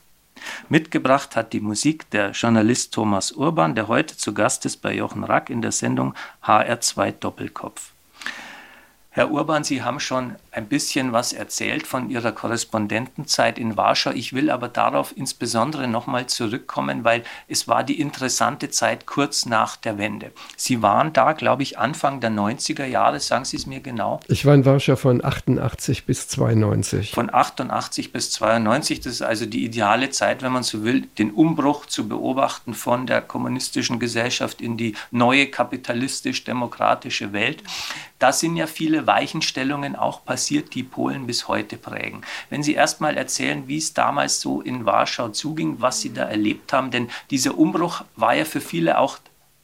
Mitgebracht hat die Musik der Journalist Thomas Urban, der heute zu Gast ist bei Jochen Rack in der Sendung HR2 Doppelkopf. Herr Urban, Sie haben schon ein bisschen was erzählt von Ihrer Korrespondentenzeit in Warschau. Ich will aber darauf insbesondere nochmal zurückkommen, weil es war die interessante Zeit kurz nach der Wende. Sie waren da, glaube ich, Anfang der 90er Jahre. Sagen Sie es mir genau. Ich war in Warschau von 88 bis 92. Von 88 bis 92. Das ist also die ideale Zeit, wenn man so will, den Umbruch zu beobachten von der kommunistischen Gesellschaft in die neue kapitalistisch-demokratische Welt da sind ja viele Weichenstellungen auch passiert, die Polen bis heute prägen. Wenn Sie erst mal erzählen, wie es damals so in Warschau zuging, was Sie da erlebt haben, denn dieser Umbruch war ja für viele auch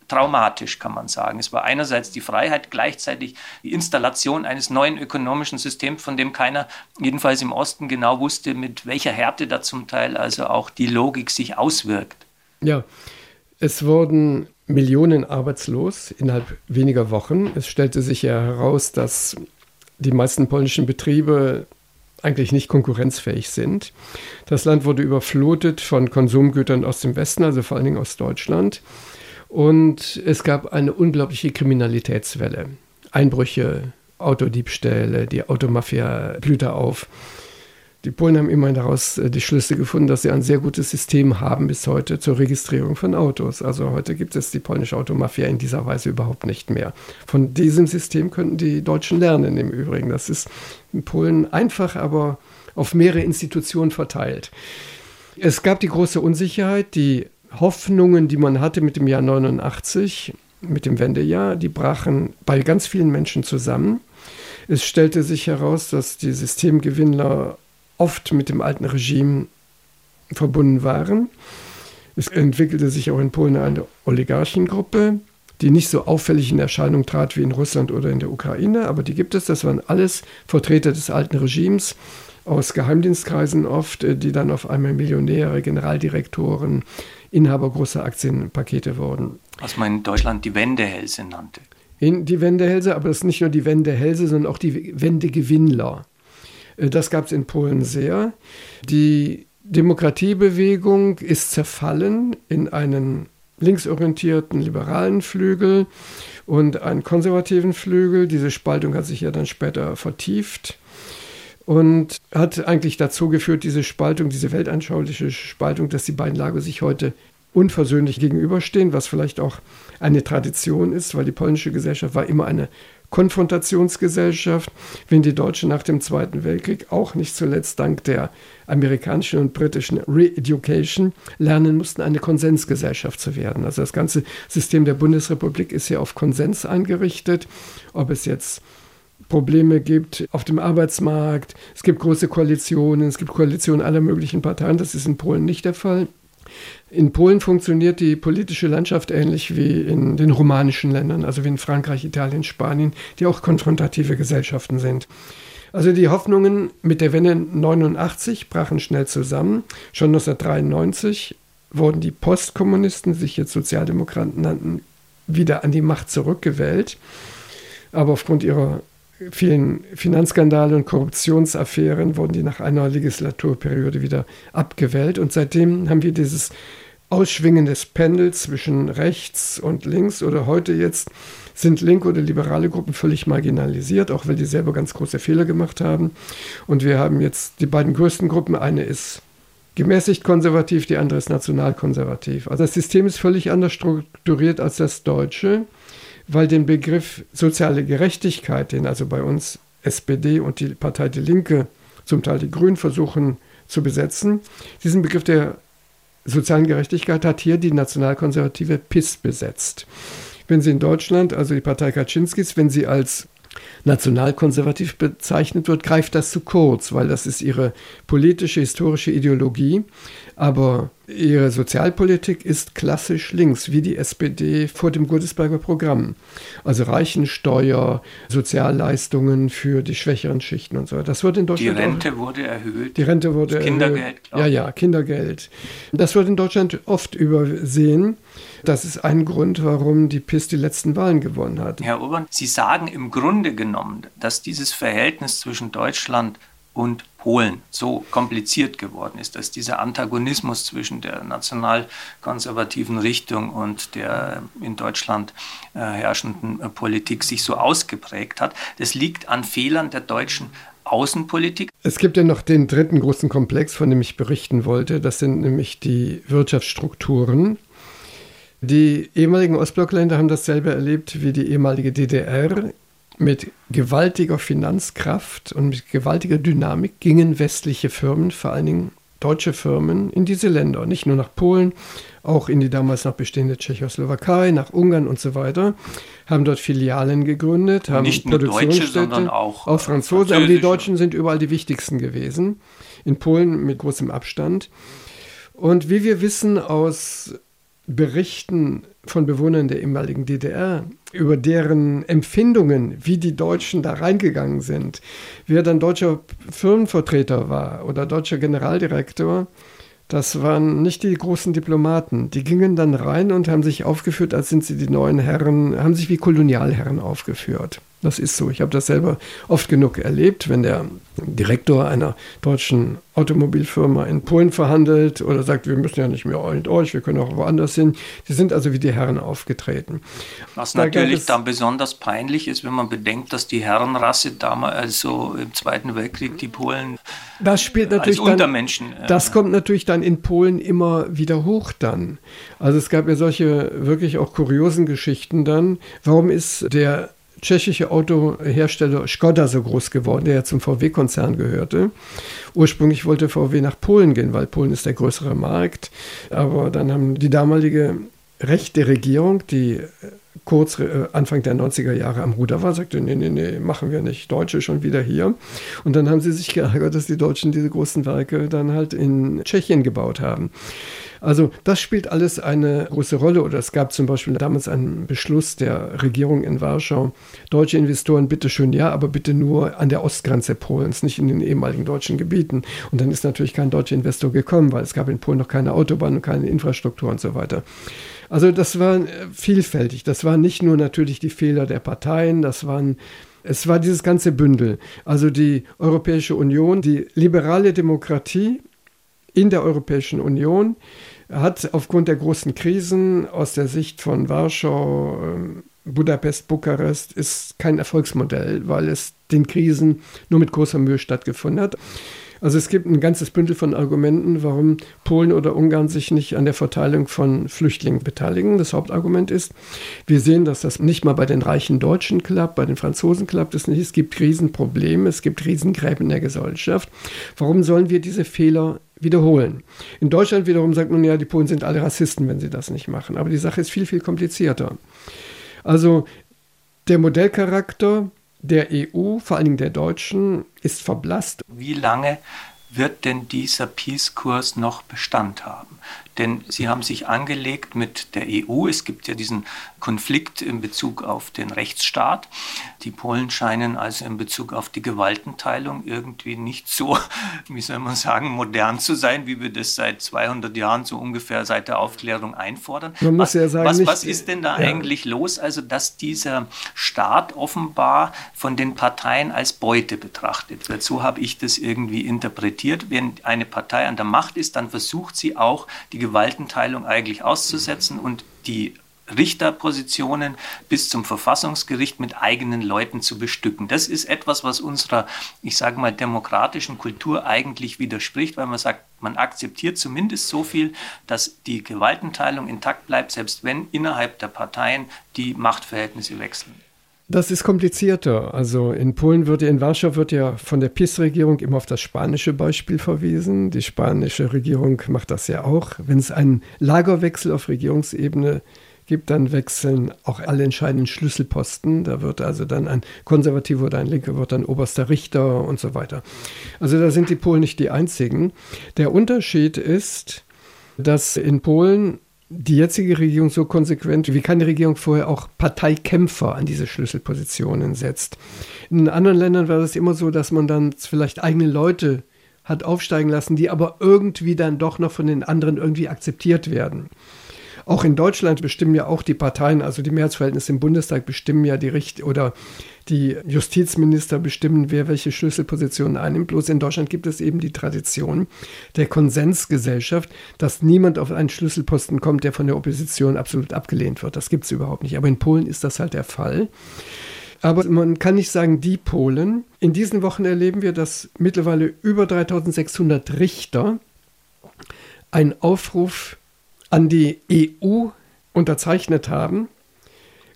traumatisch, kann man sagen. Es war einerseits die Freiheit, gleichzeitig die Installation eines neuen ökonomischen Systems, von dem keiner, jedenfalls im Osten, genau wusste, mit welcher Härte da zum Teil also auch die Logik sich auswirkt. Ja, es wurden Millionen arbeitslos innerhalb weniger Wochen. Es stellte sich ja heraus, dass die meisten polnischen Betriebe eigentlich nicht konkurrenzfähig sind. Das Land wurde überflutet von Konsumgütern aus dem Westen, also vor allen Dingen aus Deutschland. Und es gab eine unglaubliche Kriminalitätswelle. Einbrüche, Autodiebstähle, die Automafia blühte auf. Die Polen haben immerhin daraus äh, die Schlüsse gefunden, dass sie ein sehr gutes System haben bis heute zur Registrierung von Autos. Also heute gibt es die polnische Automafia in dieser Weise überhaupt nicht mehr. Von diesem System könnten die Deutschen lernen im Übrigen. Das ist in Polen einfach, aber auf mehrere Institutionen verteilt. Es gab die große Unsicherheit, die Hoffnungen, die man hatte mit dem Jahr 89, mit dem Wendejahr, die brachen bei ganz vielen Menschen zusammen. Es stellte sich heraus, dass die Systemgewinnler oft mit dem alten Regime verbunden waren. Es entwickelte sich auch in Polen eine Oligarchengruppe, die nicht so auffällig in Erscheinung trat wie in Russland oder in der Ukraine, aber die gibt es. Das waren alles Vertreter des alten Regimes aus Geheimdienstkreisen oft, äh, die dann auf einmal Millionäre, Generaldirektoren, Inhaber großer Aktienpakete wurden. Was man in Deutschland die Wendehälse nannte. In die Wendehälse, aber es ist nicht nur die Wendehälse, sondern auch die Wendegewinnler. Äh, das gab es in Polen sehr. Die Demokratiebewegung ist zerfallen in einen linksorientierten liberalen Flügel und einen konservativen Flügel. Diese Spaltung hat sich ja dann später vertieft und hat eigentlich dazu geführt, diese Spaltung, diese weltanschauliche Spaltung, dass die beiden Lager sich heute unversöhnlich gegenüberstehen, was vielleicht auch eine Tradition ist, weil die polnische Gesellschaft war immer eine Konfrontationsgesellschaft, wenn die Deutschen nach dem Zweiten Weltkrieg auch nicht zuletzt dank der amerikanischen und britischen Re-Education lernen mussten, eine Konsensgesellschaft zu werden. Also das ganze System der Bundesrepublik ist ja auf Konsens eingerichtet, ob es jetzt Probleme gibt auf dem Arbeitsmarkt, es gibt große Koalitionen, es gibt Koalitionen aller möglichen Parteien, das ist in Polen nicht der Fall. In Polen funktioniert die politische Landschaft ähnlich wie in den romanischen Ländern, also wie in Frankreich, Italien, Spanien, die auch konfrontative Gesellschaften sind. Also die Hoffnungen mit der Wende 89 brachen schnell zusammen. Schon 1993 wurden die Postkommunisten, die sich jetzt Sozialdemokraten nannten, wieder an die Macht zurückgewählt. Aber aufgrund ihrer vielen Finanzskandale und Korruptionsaffären wurden die nach einer Legislaturperiode wieder abgewählt. Und seitdem haben wir dieses Ausschwingen des Pendels zwischen rechts und links oder heute jetzt sind linke oder liberale Gruppen völlig marginalisiert, auch weil die selber ganz große Fehler gemacht haben. Und wir haben jetzt die beiden größten Gruppen. Eine ist gemäßigt konservativ, die andere ist nationalkonservativ. Also das System ist völlig anders strukturiert als das deutsche weil den Begriff soziale Gerechtigkeit, den also bei uns SPD und die Partei Die Linke, zum Teil die Grünen versuchen zu besetzen, diesen Begriff der sozialen Gerechtigkeit hat hier die nationalkonservative PIS besetzt. Wenn sie in Deutschland, also die Partei Kaczynskis, wenn sie als nationalkonservativ bezeichnet wird, greift das zu kurz, weil das ist ihre politische, historische Ideologie. Aber Ihre Sozialpolitik ist klassisch links, wie die SPD vor dem Godesberger Programm. Also Reichensteuer, Sozialleistungen für die schwächeren Schichten und so. Das wird in Deutschland. Die Rente auch, wurde erhöht. Die Rente wurde Kindergeld. Erhöht. Ja, ja, Kindergeld. Das wird in Deutschland oft übersehen. Das ist ein Grund, warum die PIS die letzten Wahlen gewonnen hat. Herr Urban, Sie sagen im Grunde genommen, dass dieses Verhältnis zwischen Deutschland und Polen so kompliziert geworden ist, dass dieser Antagonismus zwischen der nationalkonservativen Richtung und der in Deutschland äh, herrschenden äh, Politik sich so ausgeprägt hat. Das liegt an Fehlern der deutschen Außenpolitik. Es gibt ja noch den dritten großen Komplex, von dem ich berichten wollte. Das sind nämlich die Wirtschaftsstrukturen. Die ehemaligen Ostblockländer haben dasselbe erlebt wie die ehemalige DDR mit gewaltiger Finanzkraft und mit gewaltiger Dynamik gingen westliche Firmen, vor allen Dingen deutsche Firmen, in diese Länder. Nicht nur nach Polen, auch in die damals noch bestehende Tschechoslowakei, nach Ungarn und so weiter. Haben dort Filialen gegründet, haben Nicht nur Deutsche, sondern auch, auch Franzosen. Aber die Deutschen sind überall die wichtigsten gewesen. In Polen mit großem Abstand. Und wie wir wissen aus Berichten von Bewohnern der ehemaligen DDR über deren Empfindungen, wie die Deutschen da reingegangen sind, wer dann deutscher Firmenvertreter war oder deutscher Generaldirektor, das waren nicht die großen Diplomaten. Die gingen dann rein und haben sich aufgeführt, als sind sie die neuen Herren, haben sich wie Kolonialherren aufgeführt. Das ist so. Ich habe das selber oft genug erlebt, wenn der Direktor einer deutschen Automobilfirma in Polen verhandelt oder sagt, wir müssen ja nicht mehr mit euch, wir können auch woanders hin. Die sind also wie die Herren aufgetreten. Was da natürlich dann besonders peinlich ist, wenn man bedenkt, dass die Herrenrasse damals, also im Zweiten Weltkrieg, die Polen das spielt natürlich als Untermenschen. Dann, das kommt natürlich dann in Polen immer wieder hoch dann. Also es gab ja solche wirklich auch kuriosen Geschichten dann. Warum ist der tschechische Autohersteller Skoda so groß geworden, der ja zum VW-Konzern gehörte. Ursprünglich wollte VW nach Polen gehen, weil Polen ist der größere Markt. Aber dann haben die damalige rechte Regierung, die kurz äh, Anfang der 90er Jahre am Ruder war, sagte, nee, nee, nee, machen wir nicht, Deutsche schon wieder hier. Und dann haben sie sich geärgert, dass die Deutschen diese großen Werke dann halt in Tschechien gebaut haben. Also das spielt alles eine große Rolle. Oder es gab zum Beispiel damals einen Beschluss der Regierung in Warschau, deutsche Investoren bitte schön ja, aber bitte nur an der Ostgrenze Polens, nicht in den ehemaligen deutschen Gebieten. Und dann ist natürlich kein deutscher Investor gekommen, weil es gab in Polen noch keine Autobahn und keine Infrastruktur und so weiter. Also das war vielfältig. Das waren nicht nur natürlich die Fehler der Parteien, das waren es war dieses ganze Bündel. Also die Europäische Union, die liberale Demokratie in der Europäischen Union, hat aufgrund der großen Krisen aus der Sicht von Warschau, ähm, Budapest, Bukarest, ist kein Erfolgsmodell, weil es den Krisen nur mit großer Mühe stattgefunden hat. Also es gibt ein ganzes Bündel von Argumenten, warum Polen oder Ungarn sich nicht an der Verteilung von Flüchtlingen beteiligen. Das Hauptargument ist, wir sehen, dass das nicht mal bei den reichen Deutschen klappt, bei den Franzosen klappt es nicht. Es gibt Riesenprobleme, es gibt Riesengräben in der Gesellschaft. Warum sollen wir diese Fehler wiederholen. In Deutschland wiederum sagt man ja, die Polen sind alle Rassisten, wenn sie das nicht machen. Aber die Sache ist viel, viel komplizierter. Also der Modellcharakter der EU, vor allen Dingen der Deutschen, ist verblasst. Wie lange wird denn dieser Peace-Kurs noch Bestand haben? Denn Sie haben sich angelegt mit der EU. Es gibt ja diesen Konflikt in Bezug auf den Rechtsstaat. Die Polen scheinen also in Bezug auf die Gewaltenteilung irgendwie nicht so, wie soll man sagen, modern zu sein, wie wir das seit 200 Jahren so ungefähr seit der Aufklärung einfordern. Man muss was, ja sagen, was, was ist denn da ja. eigentlich los? Also, dass dieser Staat offenbar von den Parteien als Beute betrachtet wird. So habe ich das irgendwie interpretiert. Wenn eine Partei an der Macht ist, dann versucht sie auch, die Gewaltenteilung eigentlich auszusetzen und die Richterpositionen bis zum Verfassungsgericht mit eigenen Leuten zu bestücken. Das ist etwas, was unserer, ich sage mal, demokratischen Kultur eigentlich widerspricht, weil man sagt, man akzeptiert zumindest so viel, dass die Gewaltenteilung intakt bleibt, selbst wenn innerhalb der Parteien die Machtverhältnisse wechseln. Das ist komplizierter. Also in Polen wird ja, in Warschau wird ja von der PiS-Regierung immer auf das spanische Beispiel verwiesen. Die spanische Regierung macht das ja auch. Wenn es einen Lagerwechsel auf Regierungsebene gibt, dann wechseln auch alle entscheidenden Schlüsselposten. Da wird also dann ein Konservativer oder ein Linker wird dann oberster Richter und so weiter. Also da sind die Polen nicht die einzigen. Der Unterschied ist, dass in Polen die jetzige Regierung so konsequent wie keine Regierung vorher auch Parteikämpfer an diese Schlüsselpositionen setzt. In anderen Ländern war es immer so, dass man dann vielleicht eigene Leute hat aufsteigen lassen, die aber irgendwie dann doch noch von den anderen irgendwie akzeptiert werden. Auch in Deutschland bestimmen ja auch die Parteien, also die Mehrheitsverhältnisse im Bundestag bestimmen ja die Richt oder die Justizminister bestimmen, wer welche Schlüsselpositionen einnimmt. Bloß in Deutschland gibt es eben die Tradition der Konsensgesellschaft, dass niemand auf einen Schlüsselposten kommt, der von der Opposition absolut abgelehnt wird. Das gibt es überhaupt nicht. Aber in Polen ist das halt der Fall. Aber man kann nicht sagen, die Polen. In diesen Wochen erleben wir, dass mittlerweile über 3600 Richter einen Aufruf an die EU unterzeichnet haben,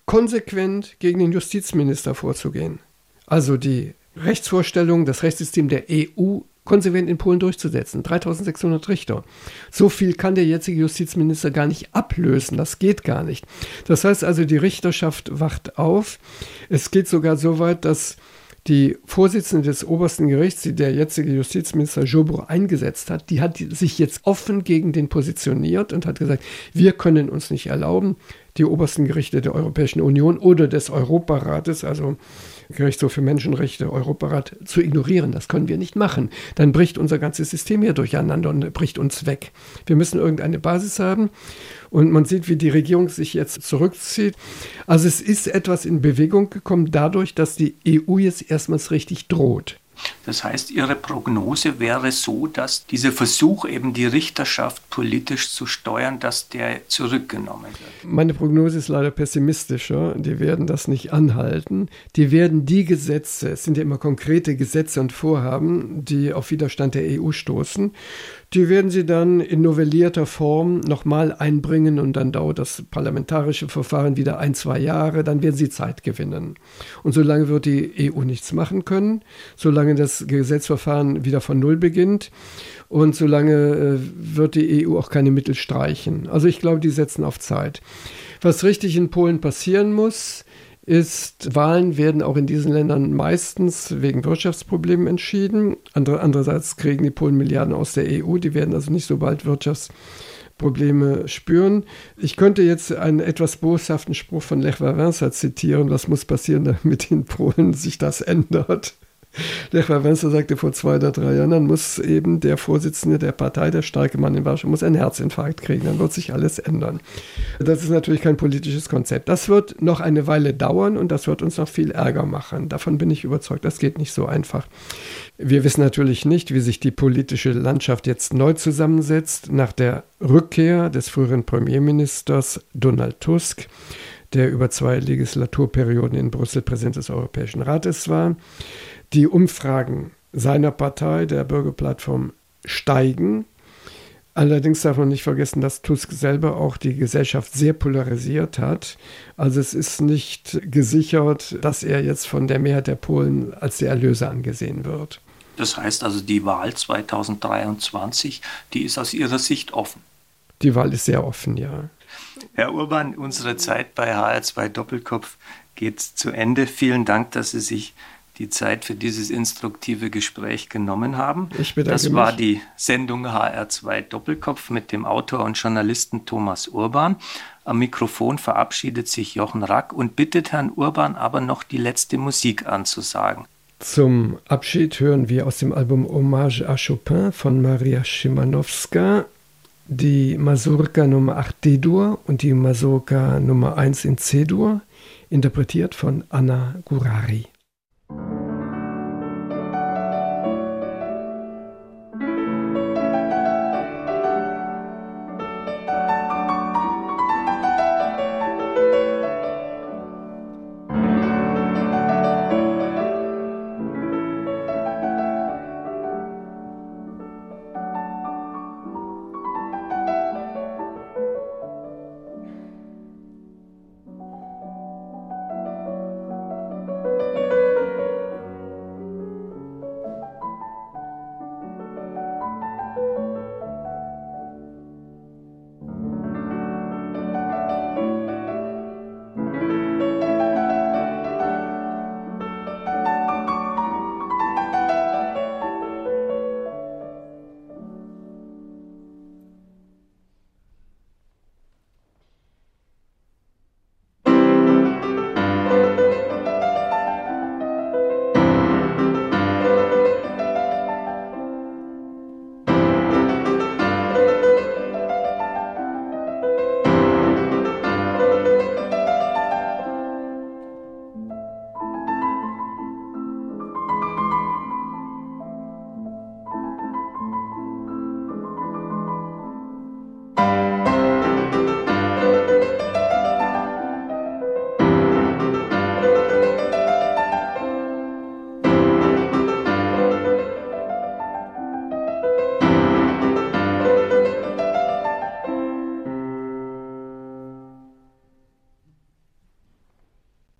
konsequent gegen den Justizminister vorzugehen. Also die Rechtsvorstellung, das Rechtssystem der EU konsequent in Polen durchzusetzen. 3600 Richter. So viel kann der jetzige Justizminister gar nicht ablösen. Das geht gar nicht. Das heißt also, die Richterschaft wacht auf. Es geht sogar so weit, dass die Vorsitzende des obersten Gerichts, die der jetzige Justizminister Jobro eingesetzt hat, die hat sich jetzt offen gegen den positioniert und hat gesagt, wir können uns nicht erlauben, die obersten Gerichte der Europäischen Union oder des Europarates, also Gerichtshof für Menschenrechte, Europarat, zu ignorieren. Das können wir nicht machen. Dann bricht unser ganzes System hier durcheinander und bricht uns weg. Wir müssen irgendeine Basis haben. Und man sieht, wie die Regierung sich jetzt zurückzieht. Also es ist etwas in Bewegung gekommen dadurch, dass die EU jetzt erstmals richtig droht. Das heißt, Ihre Prognose wäre so, dass dieser Versuch, eben die Richterschaft politisch zu steuern, dass der zurückgenommen wird. Meine Prognose ist leider pessimistischer. Die werden das nicht anhalten. Die werden die Gesetze, es sind ja immer konkrete Gesetze und Vorhaben, die auf Widerstand der EU stoßen, die werden sie dann in novellierter Form nochmal einbringen und dann dauert das parlamentarische Verfahren wieder ein, zwei Jahre, dann werden sie Zeit gewinnen. Und solange wird die EU nichts machen können, solange das Gesetzverfahren wieder von Null beginnt und solange äh, wird die EU auch keine Mittel streichen. Also ich glaube, die setzen auf Zeit. Was richtig in Polen passieren muss, ist, Wahlen werden auch in diesen Ländern meistens wegen Wirtschaftsproblemen entschieden. Andere, andererseits kriegen die Polen Milliarden aus der EU, die werden also nicht so bald Wirtschaftsprobleme spüren. Ich könnte jetzt einen etwas boshaften Spruch von Lech Wałęsa zitieren, was muss passieren, damit in Polen sich das ändert. Lech Wałęsa sagte vor zwei oder drei Jahren, dann muss eben der Vorsitzende der Partei, der starke Mann in Warschau, muss einen Herzinfarkt kriegen, dann wird sich alles ändern. Das ist natürlich kein politisches Konzept. Das wird noch eine Weile dauern und das wird uns noch viel Ärger machen. Davon bin ich überzeugt. Das geht nicht so einfach. Wir wissen natürlich nicht, wie sich die politische Landschaft jetzt neu zusammensetzt nach der Rückkehr des früheren Premierministers Donald Tusk der über zwei Legislaturperioden in Brüssel Präsident des Europäischen Rates war. Die Umfragen seiner Partei, der Bürgerplattform, steigen. Allerdings darf man nicht vergessen, dass Tusk selber auch die Gesellschaft sehr polarisiert hat. Also es ist nicht gesichert, dass er jetzt von der Mehrheit der Polen als der Erlöser angesehen wird. Das heißt also, die Wahl 2023, die ist aus Ihrer Sicht offen. Die Wahl ist sehr offen, ja. Herr Urban, unsere Zeit bei HR2 Doppelkopf geht zu Ende. Vielen Dank, dass Sie sich die Zeit für dieses instruktive Gespräch genommen haben. Ich bedanke das war die Sendung HR2 Doppelkopf mit dem Autor und Journalisten Thomas Urban. Am Mikrofon verabschiedet sich Jochen Rack und bittet Herrn Urban aber noch die letzte Musik anzusagen. Zum Abschied hören wir aus dem Album Hommage à Chopin von Maria Schimanowska die Mazurka Nummer 8 D-Dur und die Mazurka Nummer 1 in C-Dur, interpretiert von Anna Gurari.